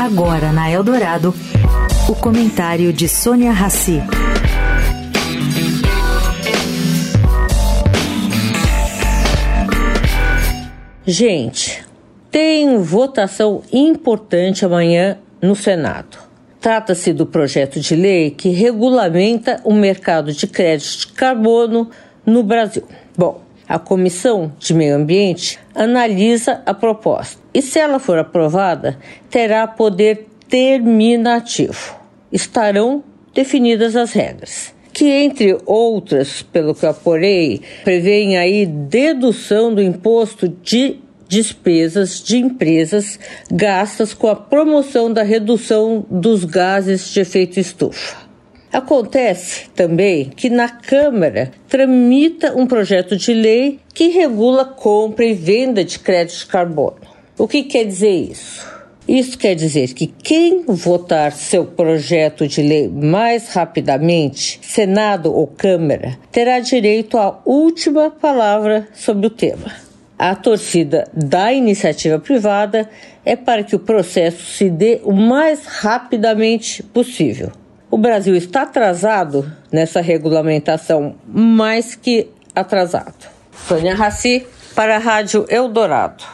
Agora na Eldorado, o comentário de Sônia Rassi. Gente, tem votação importante amanhã no Senado. Trata-se do projeto de lei que regulamenta o mercado de crédito de carbono no Brasil. Bom, a Comissão de Meio Ambiente analisa a proposta e, se ela for aprovada, terá poder terminativo. Estarão definidas as regras que, entre outras, pelo que apurei, prevêem aí dedução do imposto de despesas de empresas gastas com a promoção da redução dos gases de efeito estufa. Acontece também que na Câmara tramita um projeto de lei que regula compra e venda de crédito de carbono. O que quer dizer isso? Isso quer dizer que quem votar seu projeto de lei mais rapidamente, Senado ou Câmara, terá direito à última palavra sobre o tema. A torcida da iniciativa privada é para que o processo se dê o mais rapidamente possível. O Brasil está atrasado nessa regulamentação, mais que atrasado. Sônia Raci, para a Rádio Eldorado.